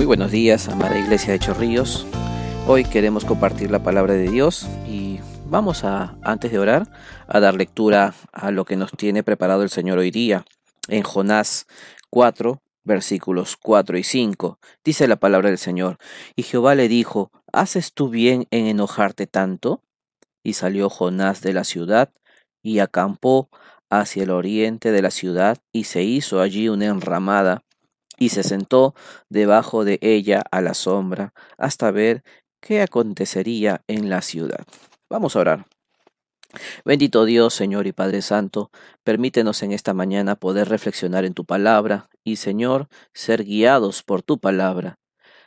Muy buenos días, amada Iglesia de Chorrillos. Hoy queremos compartir la palabra de Dios y vamos a, antes de orar, a dar lectura a lo que nos tiene preparado el Señor hoy día. En Jonás 4, versículos 4 y 5, dice la palabra del Señor. Y Jehová le dijo, ¿haces tú bien en enojarte tanto? Y salió Jonás de la ciudad y acampó hacia el oriente de la ciudad y se hizo allí una enramada y se sentó debajo de ella a la sombra hasta ver qué acontecería en la ciudad. Vamos a orar. Bendito Dios, Señor y Padre Santo, permítenos en esta mañana poder reflexionar en tu palabra y, Señor, ser guiados por tu palabra.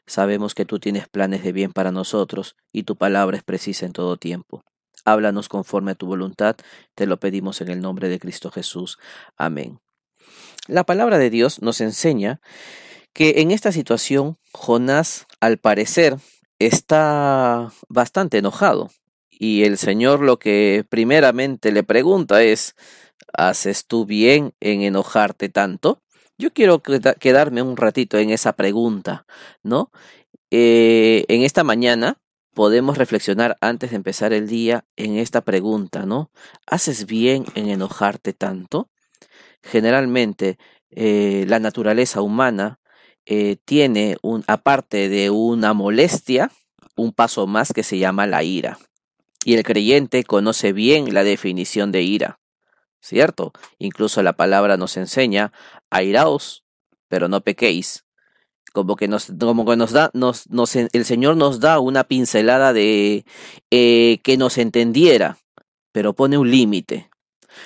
Sabemos que tú tienes planes de bien para nosotros y tu palabra es precisa en todo tiempo. Háblanos conforme a tu voluntad, te lo pedimos en el nombre de Cristo Jesús. Amén. La palabra de Dios nos enseña que en esta situación Jonás, al parecer, está bastante enojado. Y el Señor lo que primeramente le pregunta es, ¿haces tú bien en enojarte tanto? Yo quiero quedarme un ratito en esa pregunta, ¿no? Eh, en esta mañana podemos reflexionar antes de empezar el día en esta pregunta, ¿no? ¿Haces bien en enojarte tanto? Generalmente eh, la naturaleza humana eh, tiene, un, aparte de una molestia, un paso más que se llama la ira. Y el creyente conoce bien la definición de ira, ¿cierto? Incluso la palabra nos enseña, airaos, pero no pequéis como que nos, como que nos da, nos, nos, el Señor nos da una pincelada de eh, que nos entendiera, pero pone un límite.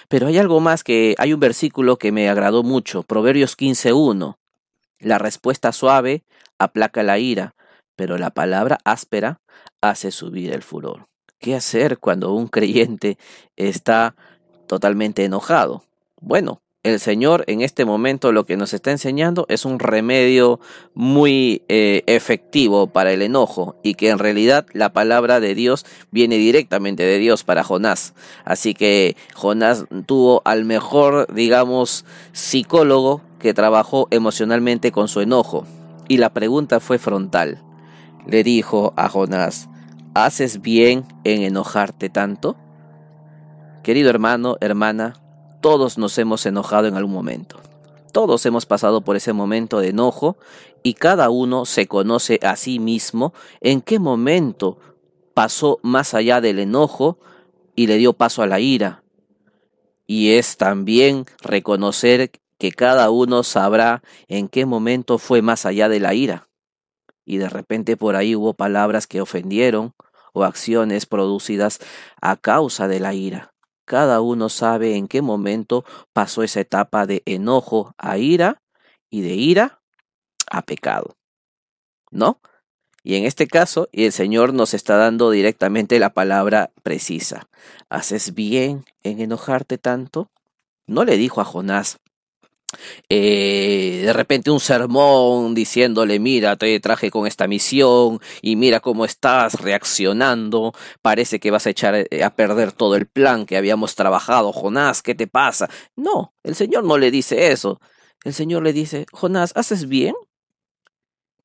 Pero hay algo más que, hay un versículo que me agradó mucho, Proverbios 15.1. La respuesta suave aplaca la ira, pero la palabra áspera hace subir el furor. ¿Qué hacer cuando un creyente está totalmente enojado? Bueno, el Señor en este momento lo que nos está enseñando es un remedio muy eh, efectivo para el enojo y que en realidad la palabra de Dios viene directamente de Dios para Jonás. Así que Jonás tuvo al mejor, digamos, psicólogo que trabajó emocionalmente con su enojo. Y la pregunta fue frontal. Le dijo a Jonás, ¿haces bien en enojarte tanto? Querido hermano, hermana, todos nos hemos enojado en algún momento. Todos hemos pasado por ese momento de enojo y cada uno se conoce a sí mismo en qué momento pasó más allá del enojo y le dio paso a la ira. Y es también reconocer que cada uno sabrá en qué momento fue más allá de la ira. Y de repente por ahí hubo palabras que ofendieron o acciones producidas a causa de la ira. Cada uno sabe en qué momento pasó esa etapa de enojo a ira y de ira a pecado. ¿No? Y en este caso, el Señor nos está dando directamente la palabra precisa. ¿Haces bien en enojarte tanto? No le dijo a Jonás, eh, de repente un sermón diciéndole, mira, te traje con esta misión y mira cómo estás reaccionando, parece que vas a echar eh, a perder todo el plan que habíamos trabajado, Jonás, ¿qué te pasa? No, el Señor no le dice eso. El Señor le dice, Jonás, ¿haces bien?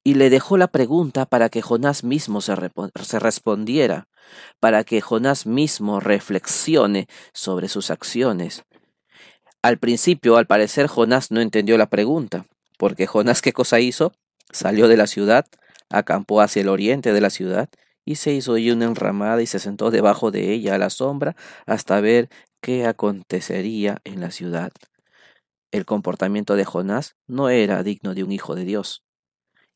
Y le dejó la pregunta para que Jonás mismo se, se respondiera, para que Jonás mismo reflexione sobre sus acciones al principio, al parecer, Jonás no entendió la pregunta, porque Jonás qué cosa hizo? Salió de la ciudad, acampó hacia el oriente de la ciudad, y se hizo allí una enramada y se sentó debajo de ella a la sombra hasta ver qué acontecería en la ciudad. El comportamiento de Jonás no era digno de un hijo de Dios.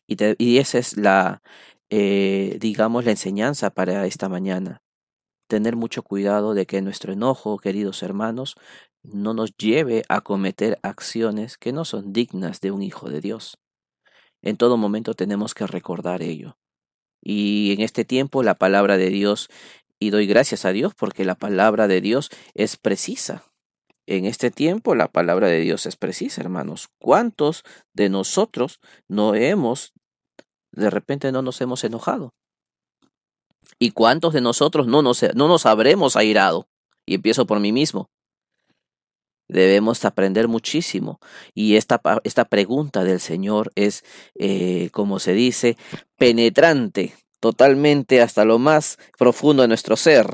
Y, esa es la, eh, digamos, la enseñanza para esta mañana. Tener mucho cuidado de que nuestro enojo, queridos hermanos, no nos lleve a cometer acciones que no son dignas de un hijo de Dios. En todo momento tenemos que recordar ello. Y en este tiempo la palabra de Dios, y doy gracias a Dios porque la palabra de Dios es precisa. En este tiempo la palabra de Dios es precisa, hermanos. ¿Cuántos de nosotros no hemos, de repente no nos hemos enojado? ¿Y cuántos de nosotros no nos, no nos habremos airado? Y empiezo por mí mismo. Debemos aprender muchísimo. Y esta, esta pregunta del Señor es, eh, como se dice, penetrante, totalmente hasta lo más profundo de nuestro ser.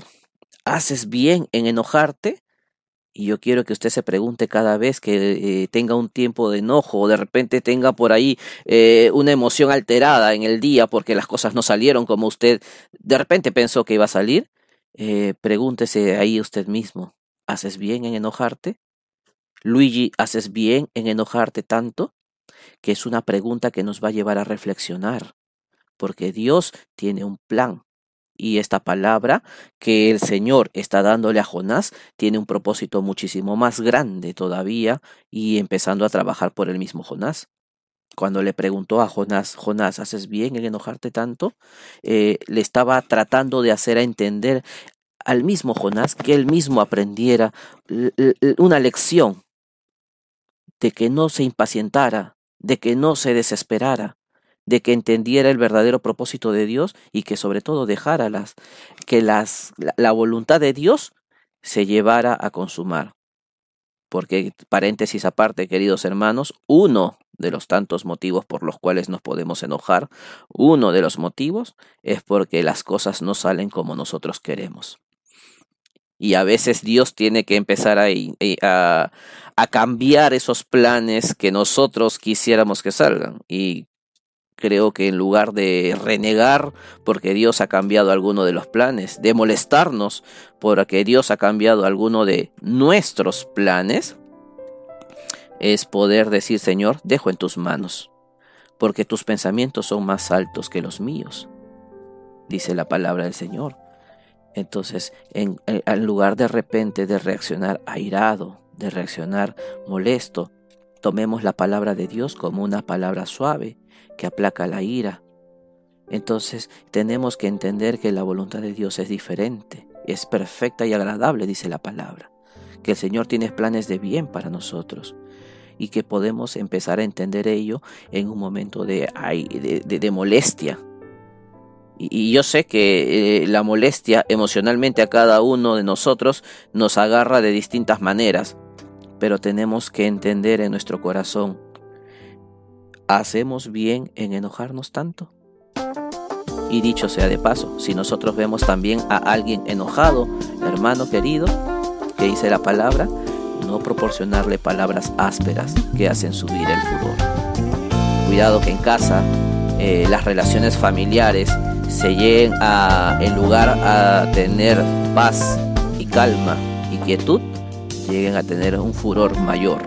¿Haces bien en enojarte? Y yo quiero que usted se pregunte cada vez que eh, tenga un tiempo de enojo o de repente tenga por ahí eh, una emoción alterada en el día porque las cosas no salieron como usted de repente pensó que iba a salir. Pregúntese ahí usted mismo, ¿haces bien en enojarte? Luigi, ¿haces bien en enojarte tanto? Que es una pregunta que nos va a llevar a reflexionar, porque Dios tiene un plan y esta palabra que el Señor está dándole a Jonás tiene un propósito muchísimo más grande todavía y empezando a trabajar por el mismo Jonás. Cuando le preguntó a Jonás, Jonás, ¿haces bien en enojarte tanto? Eh, le estaba tratando de hacer a entender al mismo Jonás que él mismo aprendiera una lección de que no se impacientara, de que no se desesperara, de que entendiera el verdadero propósito de Dios y que sobre todo dejara las, que las, la, voluntad de Dios se llevara a consumar. Porque, paréntesis aparte, queridos hermanos, uno de los tantos motivos por los cuales nos podemos enojar, uno de los motivos es porque las cosas no salen como nosotros queremos. Y a veces Dios tiene que empezar a, a, a cambiar esos planes que nosotros quisiéramos que salgan. Y creo que en lugar de renegar porque Dios ha cambiado alguno de los planes, de molestarnos porque Dios ha cambiado alguno de nuestros planes, es poder decir, Señor, dejo en tus manos, porque tus pensamientos son más altos que los míos, dice la palabra del Señor. Entonces, en, en lugar de repente de reaccionar airado, de reaccionar molesto, tomemos la palabra de Dios como una palabra suave, que aplaca la ira. Entonces tenemos que entender que la voluntad de Dios es diferente, es perfecta y agradable, dice la palabra, que el Señor tiene planes de bien para nosotros y que podemos empezar a entender ello en un momento de, de, molestia. Y, yo sé que eh, la molestia emocionalmente a cada uno de nosotros nos agarra de distintas maneras, pero tenemos que entender en nuestro corazón ¿Hacemos bien en enojarnos tanto? Y dicho sea de paso, si nosotros vemos también a alguien enojado, hermano querido, que dice la palabra, no proporcionarle palabras ásperas que hacen subir el furor. Cuidado que en casa eh, las relaciones familiares se lleguen a, en lugar a tener paz y calma y quietud, lleguen a tener un furor mayor.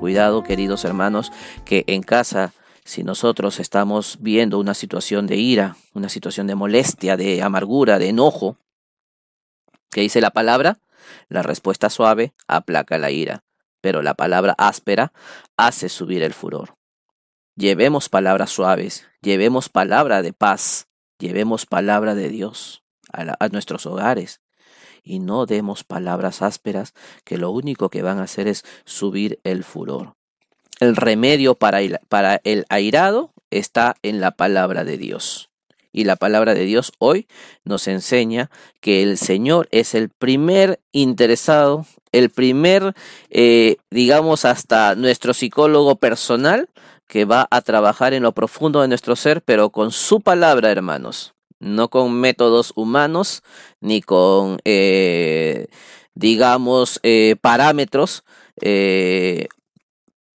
Cuidado, queridos hermanos, que en casa, si nosotros estamos viendo una situación de ira, una situación de molestia, de amargura, de enojo, ¿qué dice la palabra? La respuesta suave aplaca la ira, pero la palabra áspera hace subir el furor. Llevemos palabras suaves, llevemos palabra de paz, llevemos palabra de Dios a, nuestros hogares, y no demos palabras ásperas que lo único que van a hacer es subir el furor. El remedio para el, para el airado está en la palabra de Dios. Y la palabra de Dios hoy nos enseña que el Señor es el primer interesado, el primer, eh, digamos, hasta nuestro psicólogo personal que va a trabajar en lo profundo de nuestro ser, pero con su palabra, hermanos no con métodos humanos ni con, eh, digamos, eh, parámetros eh,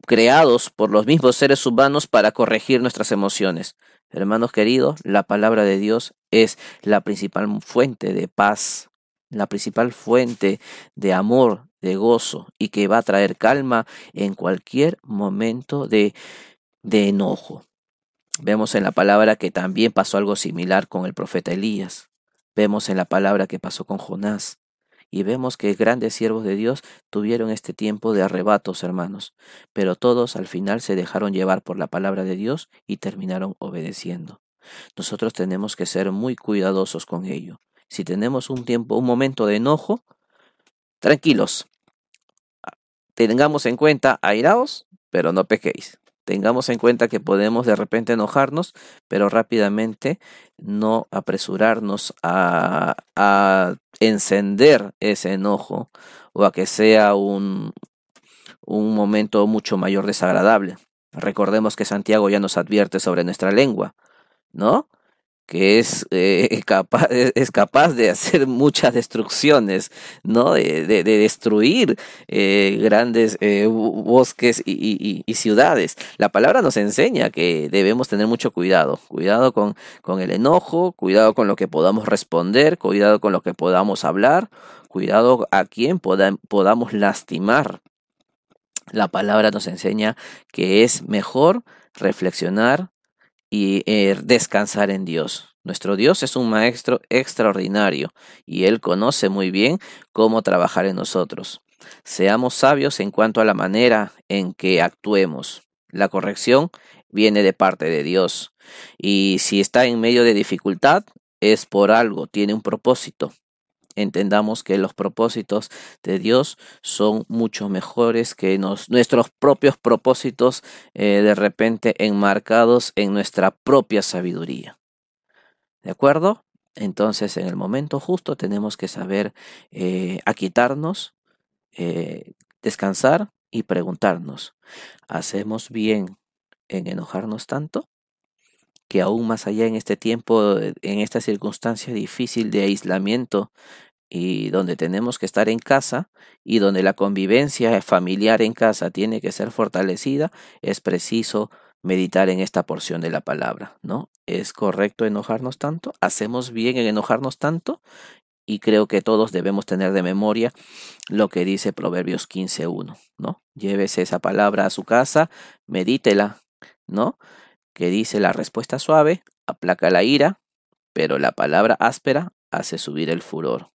creados por los mismos seres humanos para corregir nuestras emociones. Hermanos queridos, la palabra de Dios es la principal fuente de paz, la principal fuente de amor, de gozo y que va a traer calma en cualquier momento de, de enojo. Vemos en la palabra que también pasó algo similar con el profeta Elías. Vemos en la palabra que pasó con Jonás. Y vemos que grandes siervos de Dios tuvieron este tiempo de arrebatos, hermanos, pero todos al final se dejaron llevar por la palabra de Dios y terminaron obedeciendo. Nosotros tenemos que ser muy cuidadosos con ello. Si tenemos un tiempo, un momento de enojo, tranquilos. Tengamos en cuenta, airaos, pero no pequéis. Tengamos en cuenta que podemos de repente enojarnos, pero rápidamente no apresurarnos a, a encender ese enojo o a que sea un, un momento mucho mayor desagradable. Recordemos que Santiago ya nos advierte sobre nuestra lengua, ¿no? Que es, eh, capaz, es capaz de hacer muchas destrucciones, ¿no? De, de, destruir eh, grandes eh, bosques y, y, y, ciudades. La palabra nos enseña que debemos tener mucho cuidado, cuidado con, con el enojo, cuidado con lo que podamos responder, cuidado con lo que podamos hablar, cuidado a quien podamos lastimar. La palabra nos enseña que es mejor reflexionar y eh, descansar en Dios. Nuestro Dios es un maestro extraordinario y Él conoce muy bien cómo trabajar en nosotros. Seamos sabios en cuanto a la manera en que actuemos. La corrección viene de parte de Dios y si está en medio de dificultad es por algo, tiene un propósito entendamos que los propósitos de Dios son mucho mejores que nuestros propios propósitos eh, de repente enmarcados en nuestra propia sabiduría. ¿De acuerdo? Entonces en el momento justo tenemos que saber eh, aquitarnos, eh, descansar y preguntarnos, ¿hacemos bien en enojarnos tanto? Que aún más allá en este tiempo, en esta circunstancia difícil de aislamiento y donde tenemos que estar en casa y donde la convivencia familiar en casa tiene que ser fortalecida, es preciso meditar en esta porción de la palabra, ¿no? ¿Es correcto enojarnos tanto? ¿Hacemos bien en enojarnos tanto? Y creo que todos debemos tener de memoria lo que dice Proverbios 15.1, ¿no? Llévese esa palabra a su casa, medítela, ¿no? Que dice la respuesta suave, aplaca la ira, pero la palabra áspera hace subir el furor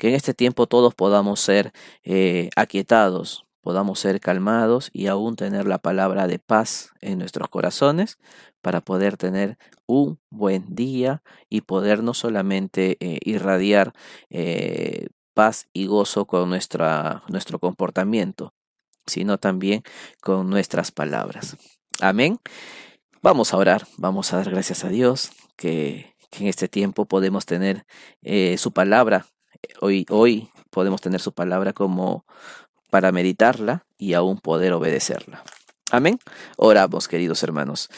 que en este tiempo todos podamos ser eh, aquietados, podamos ser calmados y aún tener la palabra de paz en nuestros corazones para poder tener un buen día y poder no solamente eh, irradiar eh, paz y gozo con nuestra, nuestro comportamiento, sino también con nuestras palabras. Amén. Vamos a orar, vamos a dar gracias a Dios que, en este tiempo podemos tener su palabra hoy, hoy podemos tener su palabra como para meditarla y aún poder obedecerla. Amén. Oramos, queridos hermanos.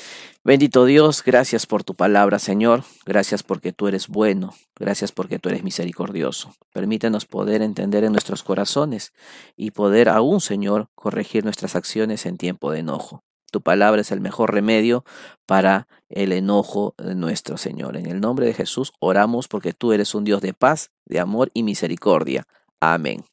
Bendito Dios, gracias por tu palabra, Señor. Gracias porque tú eres bueno. Gracias porque tú eres misericordioso. Permítenos poder entender en nuestros corazones y poder aún, Señor, corregir nuestras acciones en tiempo de enojo. Tu palabra es el mejor remedio para el enojo de nuestro Señor. En el nombre de Jesús oramos porque tú eres un Dios de paz, de amor y misericordia. Amén.